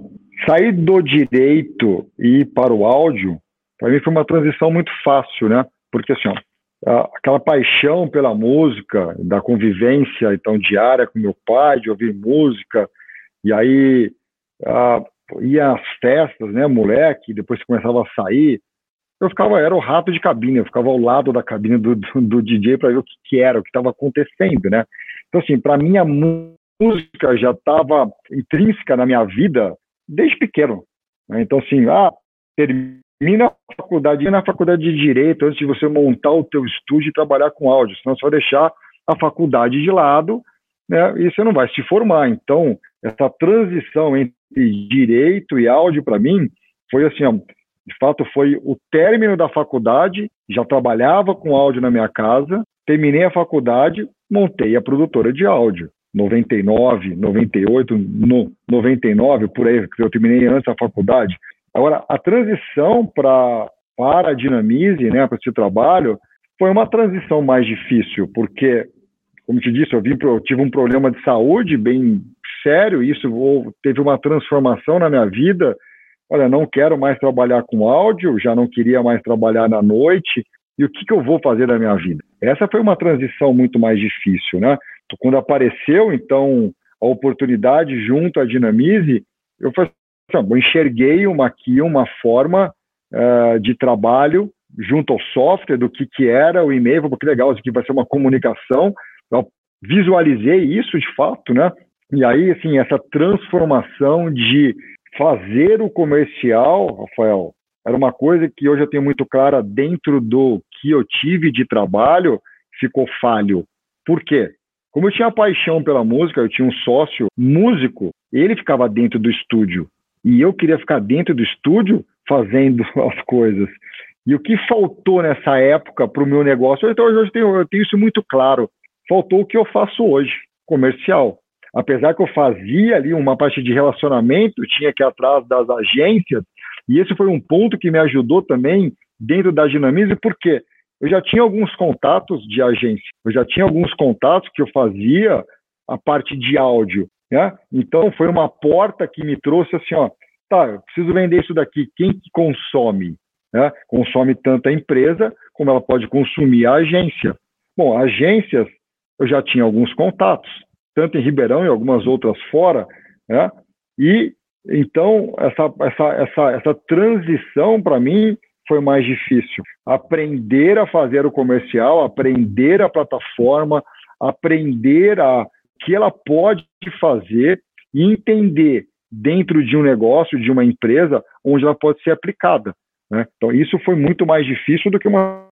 sair do direito e ir para o áudio, para mim foi uma transição muito fácil, né? Porque assim, ó, aquela paixão pela música, da convivência então diária com meu pai, de ouvir música, e aí ia às festas, né, moleque, depois começava a sair, eu ficava, era o rato de cabine, eu ficava ao lado da cabine do, do, do DJ para ver o que, que, era, o que estava acontecendo, né? Então, assim, para mim a música já estava intrínseca na minha vida desde pequeno. Né? Então, assim, ah, termina a faculdade, na faculdade de Direito antes de você montar o teu estúdio e trabalhar com áudio, senão você vai deixar a faculdade de lado né, e você não vai se formar. Então, essa transição entre Direito e áudio, para mim, foi assim, ó, de fato, foi o término da faculdade, já trabalhava com áudio na minha casa, terminei a faculdade, montei a produtora de áudio. 99, 98, no 99, por aí, que eu terminei antes da faculdade. Agora, a transição pra, para a Dinamize, né, para esse trabalho, foi uma transição mais difícil, porque, como te disse, eu, vim, eu tive um problema de saúde bem sério, isso teve uma transformação na minha vida. Olha, não quero mais trabalhar com áudio, já não queria mais trabalhar na noite, e o que, que eu vou fazer da minha vida? Essa foi uma transição muito mais difícil, né? Quando apareceu, então, a oportunidade junto à Dinamize, eu eu enxerguei uma aqui uma forma uh, de trabalho junto ao software do que, que era o e-mail, porque legal, isso aqui vai ser uma comunicação. Eu visualizei isso de fato, né? E aí, assim, essa transformação de fazer o comercial, Rafael, era uma coisa que hoje eu tenho muito clara dentro do que eu tive de trabalho, ficou falho. Por quê? Como eu tinha paixão pela música, eu tinha um sócio músico, ele ficava dentro do estúdio. E eu queria ficar dentro do estúdio fazendo *laughs* as coisas. E o que faltou nessa época para o meu negócio? Então, hoje eu tenho, eu tenho isso muito claro. Faltou o que eu faço hoje, comercial. Apesar que eu fazia ali uma parte de relacionamento, tinha que ir atrás das agências, e esse foi um ponto que me ajudou também dentro da Dinamize, porque eu já tinha alguns contatos de agência, eu já tinha alguns contatos que eu fazia a parte de áudio, Né? Então, foi uma porta que me trouxe assim, ó, tá, eu preciso vender isso daqui, quem que consome? Né? Consome tanto a empresa, como ela pode consumir a agência. Bom, agências, eu já tinha alguns contatos, tanto em Ribeirão e algumas outras fora, né? e então essa, essa, essa, essa transição para mim foi mais difícil. Aprender a fazer o comercial, aprender a plataforma, aprender a que ela pode fazer e entender dentro de um negócio, de uma empresa, onde ela pode ser aplicada. Né? Então, isso foi muito mais difícil do que uma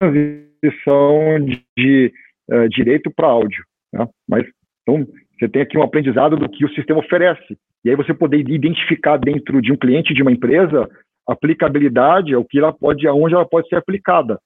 transição de, de uh, direito para áudio. Né? Mas, então, você tem aqui um aprendizado do que o sistema oferece. E aí você poder identificar dentro de um cliente de uma empresa aplicabilidade, o que ela pode, aonde ela pode ser aplicada.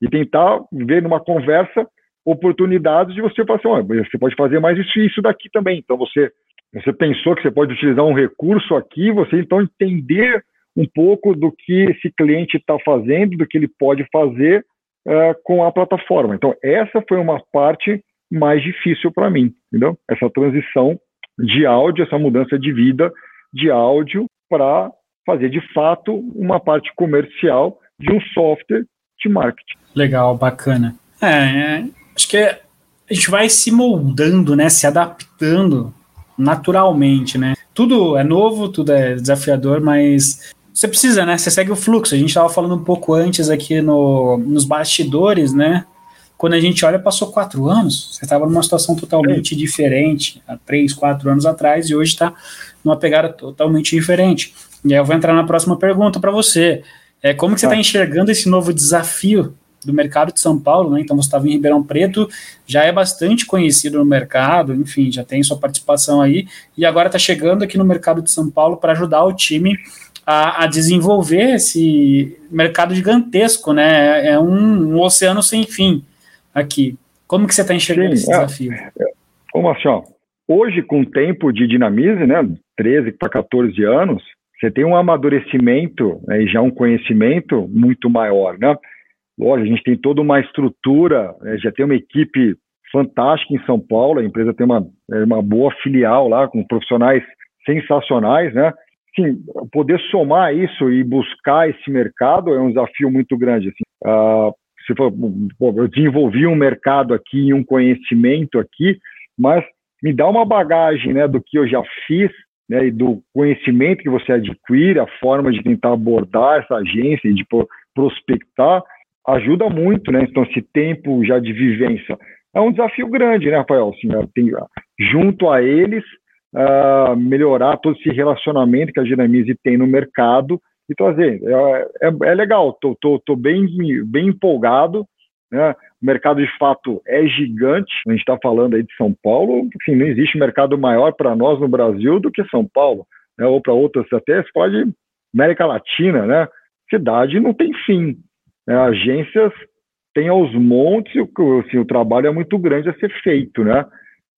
E tentar ver numa conversa oportunidades de você falar assim, você pode fazer mais isso e isso daqui também. Então você você pensou que você pode utilizar um recurso aqui, você então entender um pouco do que esse cliente está fazendo, do que ele pode fazer uh, com a plataforma. Então essa foi uma parte mais difícil para mim, entendeu? Essa transição de áudio, essa mudança de vida de áudio para fazer de fato uma parte comercial de um software de marketing.
Legal, bacana. É, é acho que é, a gente vai se moldando, né, se adaptando naturalmente, né? Tudo é novo, tudo é desafiador, mas você precisa, né? Você segue o fluxo. A gente estava falando um pouco antes aqui no, nos bastidores, né? Quando a gente olha, passou quatro anos, você estava numa situação totalmente diferente há três, quatro anos atrás e hoje está numa pegada totalmente diferente. E aí eu vou entrar na próxima pergunta para você. É, como que você está tá enxergando esse novo desafio do mercado de São Paulo, né? Então você estava em Ribeirão Preto, já é bastante conhecido no mercado, enfim, já tem sua participação aí, e agora está chegando aqui no mercado de São Paulo para ajudar o time a, a, desenvolver esse mercado gigantesco, né? É um, um oceano sem fim aqui. Como que você está enxergando Sim, esse é, desafio? É,
como assim, ó, hoje com o tempo de dinamismo, né, 13 para 14 anos, você tem um amadurecimento né, e já um conhecimento muito maior, né? Lógico, a gente tem toda uma estrutura, né, já tem uma equipe fantástica em São Paulo, a empresa tem uma, é, uma boa filial lá, com profissionais sensacionais, né? Sim, poder somar isso e buscar esse mercado é um desafio muito grande. Assim. Uh, se for, eu desenvolvi um mercado aqui e um conhecimento aqui, mas me dá uma bagagem né, do que eu já fiz né, e do conhecimento que você adquire, a forma de tentar abordar essa agência, de prospectar, ajuda muito, né? Então, esse tempo já de vivência. É um desafio grande, né, Rafael? Assim, tem, junto a eles, uh, melhorar todo esse relacionamento que a Dinamize tem no mercado e trazer. É, é, é legal, tô, tô, tô, bem, bem empolgado. Né? O mercado, de fato, é gigante. A gente está falando aí de São Paulo. Assim, não existe mercado maior para nós no Brasil do que São Paulo, né? ou para outras, até se pode América Latina, né? Cidade não tem fim. Né? Agências têm aos montes, assim, o trabalho é muito grande a ser feito, né?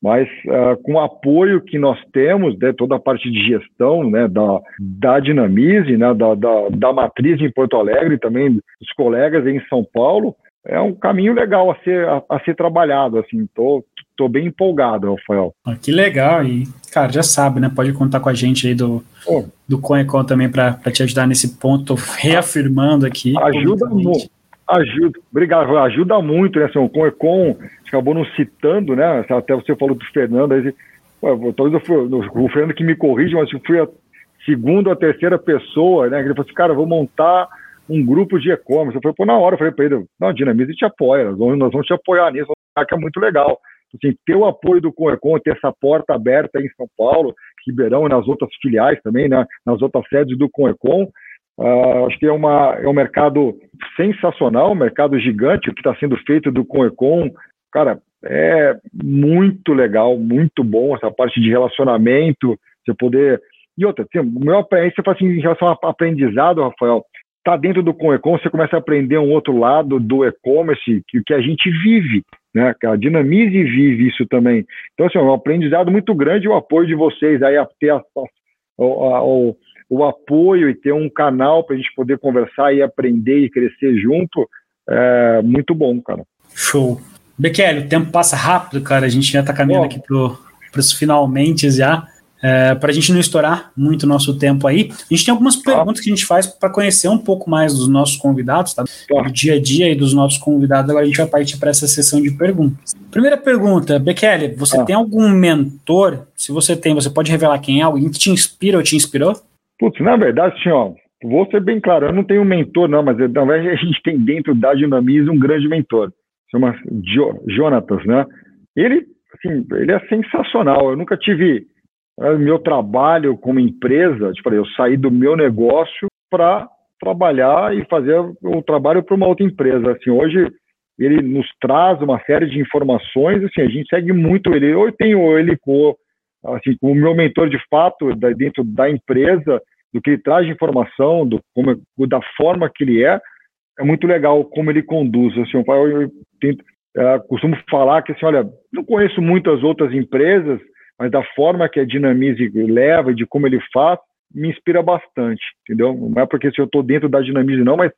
Mas uh, com o apoio que nós temos, né, toda a parte de gestão né, da, da Dinamize, né, da, da, da matriz em Porto Alegre, também dos colegas em São Paulo, é um caminho legal a ser, a, a ser trabalhado. Assim, tô, tô bem empolgado, Rafael.
Ah, que legal, e cara, já sabe, né? Pode contar com a gente aí do, oh. do Conecon também para te ajudar nesse ponto, *laughs* reafirmando aqui.
Ajuda muito. Ajuda, obrigado, ajuda muito, né? Assim, o Conecon acabou não citando, né? Até você falou do Fernando, aí, talvez eu fui, o Fernando que me corrige, mas eu fui a segunda ou a terceira pessoa, né? Ele falou assim, cara, vou montar um grupo de e-commerce. Eu falei, pô, na hora, eu falei para ele, não, a Dinamize te apoia, nós vamos, nós vamos te apoiar nisso, que é muito legal. Assim, ter o apoio do Conecon, ter essa porta aberta em São Paulo, Ribeirão e nas outras filiais também, né? nas outras sedes do Conecon, Uh, acho que é, uma, é um mercado sensacional, um mercado gigante, o que está sendo feito do Conecon, cara, é muito legal, muito bom essa parte de relacionamento, você poder. E outra, tem, o meu você fala assim, em relação ao aprendizado, Rafael, tá dentro do Conecon, você começa a aprender um outro lado do e-commerce que, que a gente vive, né? Que a Dinamize vive isso também. Então, assim, é um aprendizado muito grande o apoio de vocês aí a ter a, a, a, o, o apoio e ter um canal para a gente poder conversar e aprender e crescer junto, é muito bom, cara.
Show. Bekele, o tempo passa rápido, cara. A gente já está caminhando aqui pro, os finalmente já. É, para a gente não estourar muito o nosso tempo aí, a gente tem algumas perguntas que a gente faz para conhecer um pouco mais dos nossos convidados, tá? Do dia a dia e dos nossos convidados. Agora a gente vai partir para essa sessão de perguntas. Primeira pergunta, Bekele, você ah. tem algum mentor? Se você tem, você pode revelar quem é? Alguém que te inspira ou te inspirou?
Putz, na verdade, assim, ó, vou ser bem claro, eu não tenho um mentor, não, mas na verdade *laughs* a gente tem dentro da Dinamize um grande mentor, chama jo Jonatas, né? Ele, assim, ele é sensacional. Eu nunca tive é, meu trabalho como empresa, tipo, eu saí do meu negócio para trabalhar e fazer o trabalho para uma outra empresa. Assim, hoje ele nos traz uma série de informações, assim, a gente segue muito ele. Eu tenho ele como, assim, como meu mentor de fato dentro da empresa, do que ele traz de informação, do, como, da forma que ele é, é muito legal como ele conduz. Assim, eu, eu tento, é, costumo falar que, assim, olha, não conheço muitas outras empresas, mas da forma que a Dinamize leva de como ele faz, me inspira bastante, entendeu? Não é porque se eu estou dentro da Dinamize não, mas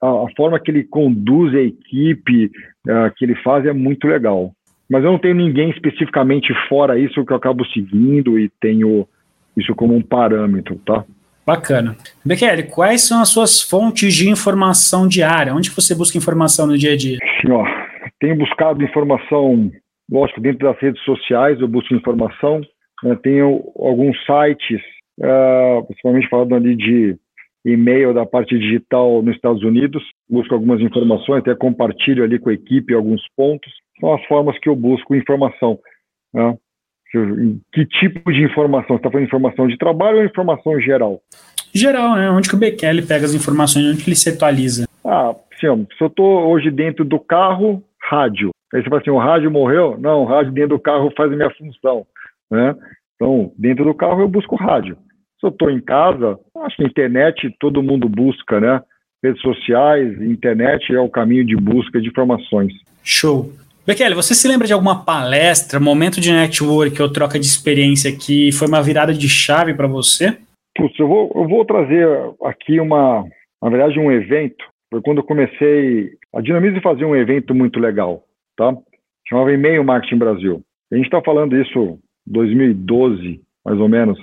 a, a, forma que ele conduz a equipe, uh, que ele faz é muito legal. Mas eu não tenho ninguém especificamente fora isso que eu acabo seguindo e tenho isso como um parâmetro, tá?
Bacana. Bekele, quais são as suas fontes de informação diária? Onde você busca informação no dia a dia?
Sim, ó, tenho buscado informação Lógico, dentro das redes sociais eu busco informação. Né, tenho alguns sites, uh, principalmente falando ali de e-mail da parte digital nos Estados Unidos. Busco algumas informações, até compartilho ali com a equipe alguns pontos. São as formas que eu busco informação. Né? Que tipo de informação? Você está falando informação de trabalho ou informação geral?
Geral, né? Onde que o Bekele pega as informações, onde que ele se atualiza?
Ah, sim, se eu estou hoje dentro do carro, rádio. Aí você fala assim, o rádio morreu? Não, o rádio dentro do carro faz a minha função, né? Então, dentro do carro eu busco rádio. Se eu estou em casa, acho que internet todo mundo busca, né? Redes sociais, internet é o caminho de busca de informações.
Show. Bekele, você se lembra de alguma palestra, momento de network ou troca de experiência que foi uma virada de chave para você?
Putz, eu vou, eu vou trazer aqui uma, na verdade, um evento. Foi quando eu comecei. A Dinamize fazia um evento muito legal tá? Chamava E-mail Marketing Brasil. A gente está falando isso 2012, mais ou menos.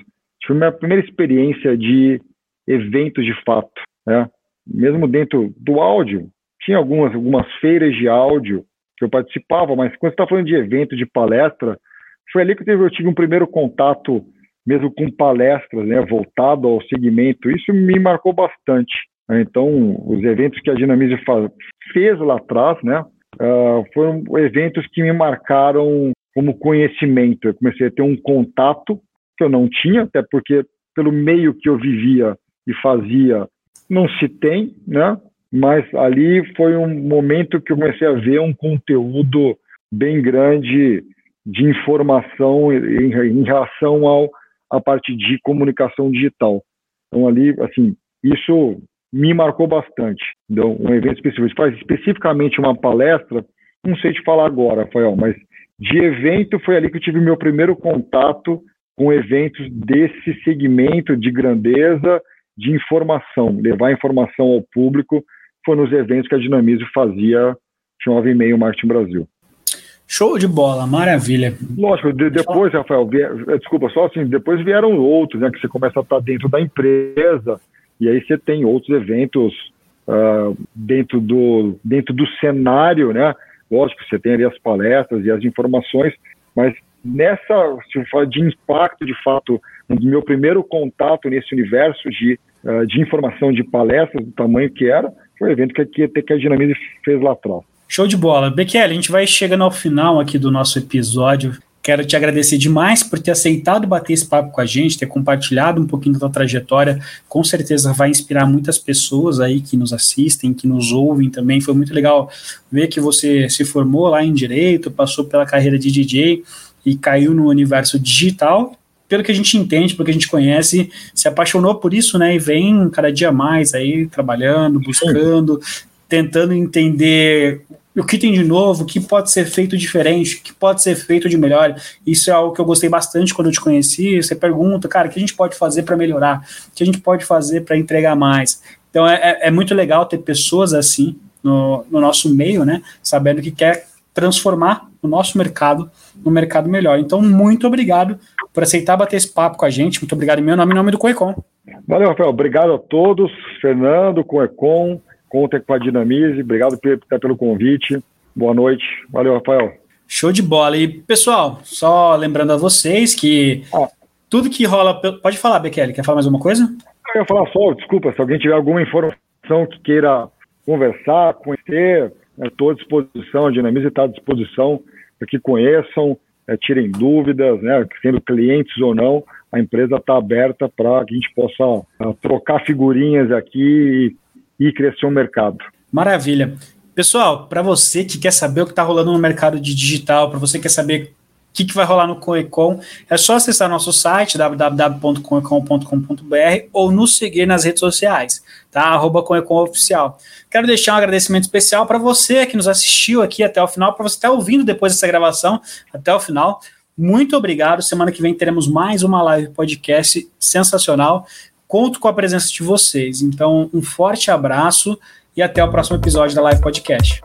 Foi minha primeira experiência de eventos de fato, né? Mesmo dentro do áudio, tinha algumas, algumas feiras de áudio que eu participava, mas quando você está falando de evento, de palestra, foi ali que eu tive um primeiro contato mesmo com palestras, né, voltado ao segmento. Isso me marcou bastante. Então, os eventos que a Dinamize fez lá atrás, né, uh, foram eventos que me marcaram como conhecimento. Eu comecei a ter um contato que eu não tinha, até porque pelo meio que eu vivia e fazia, não se tem, né? Mas ali foi um momento que eu comecei a ver um conteúdo bem grande de informação em, em relação ao a parte de comunicação digital. Então ali, assim, isso me marcou bastante. Então, um evento específico. Faz especificamente uma palestra, não sei te falar agora, Rafael, mas de evento foi ali que eu tive meu primeiro contato com eventos desse segmento de grandeza, de informação, levar informação ao público, foi nos eventos que a Dinamize fazia, chamava e-mail Marketing Brasil.
Show de bola, maravilha.
Lógico, de, depois, Rafael, vier, desculpa, só assim, depois vieram outros, né, que você começa a estar dentro da empresa, e aí você tem outros eventos uh, dentro, do, dentro do cenário, né? Lógico, você tem ali as palestras e as informações, mas nessa, se for de impacto, de fato, no meu primeiro contato nesse universo de, uh, de informação de palestras, do tamanho que era, foi o evento que, que, que a Dinamize fez lá atrás.
Show de bola. Bekele, a gente vai chegando ao final aqui do nosso episódio. Quero te agradecer demais por ter aceitado bater esse papo com a gente, ter compartilhado um pouquinho da tua trajetória. Com certeza vai inspirar muitas pessoas aí que nos assistem, que nos ouvem também. Foi muito legal ver que você se formou lá em direito, passou pela carreira de DJ e caiu no universo digital. Pelo que a gente entende, pelo que a gente conhece, se apaixonou por isso, né? E vem cada dia mais aí trabalhando, buscando, tentando entender o que tem de novo, o que pode ser feito diferente, o que pode ser feito de melhor. Isso é algo que eu gostei bastante quando eu te conheci. Você pergunta, cara, o que a gente pode fazer para melhorar? O que a gente pode fazer para entregar mais? Então é, é, é, muito legal ter pessoas assim no, no nosso meio, né? Sabendo que quer transformar o nosso mercado no mercado melhor. Então, muito obrigado por aceitar bater esse papo com a gente. Muito obrigado em meu nome e em nome do Coecon.
Valeu, Rafael. Obrigado a todos. Fernando, Coecon, conta com a Dinamize. Obrigado pelo convite. Boa noite. Valeu, Rafael.
Show de bola. E, pessoal, só lembrando a vocês que ah. tudo que rola. Pode falar, Bekele, quer falar mais alguma coisa?
Eu ia falar só, desculpa, se alguém tiver alguma informação que queira conversar, conhecer, estou à disposição, a Dinamize está à disposição para que conheçam, é, tirem dúvidas, né, sendo clientes ou não, a empresa está aberta para que a gente possa uh, trocar figurinhas aqui e, e crescer o mercado.
Maravilha. Pessoal, para você que quer saber o que está rolando no mercado de digital, para você que quer saber que, que vai rolar no Coecom, é só acessar nosso site www.coecom.com.br ou nos seguir nas redes sociais, tá? Arroba Oficial. Quero deixar um agradecimento especial para você que nos assistiu aqui até o final, para você estar tá ouvindo depois dessa gravação até o final. Muito obrigado. Semana que vem teremos mais uma live podcast sensacional. Conto com a presença de vocês. Então, um forte abraço e até o próximo episódio da Live Podcast.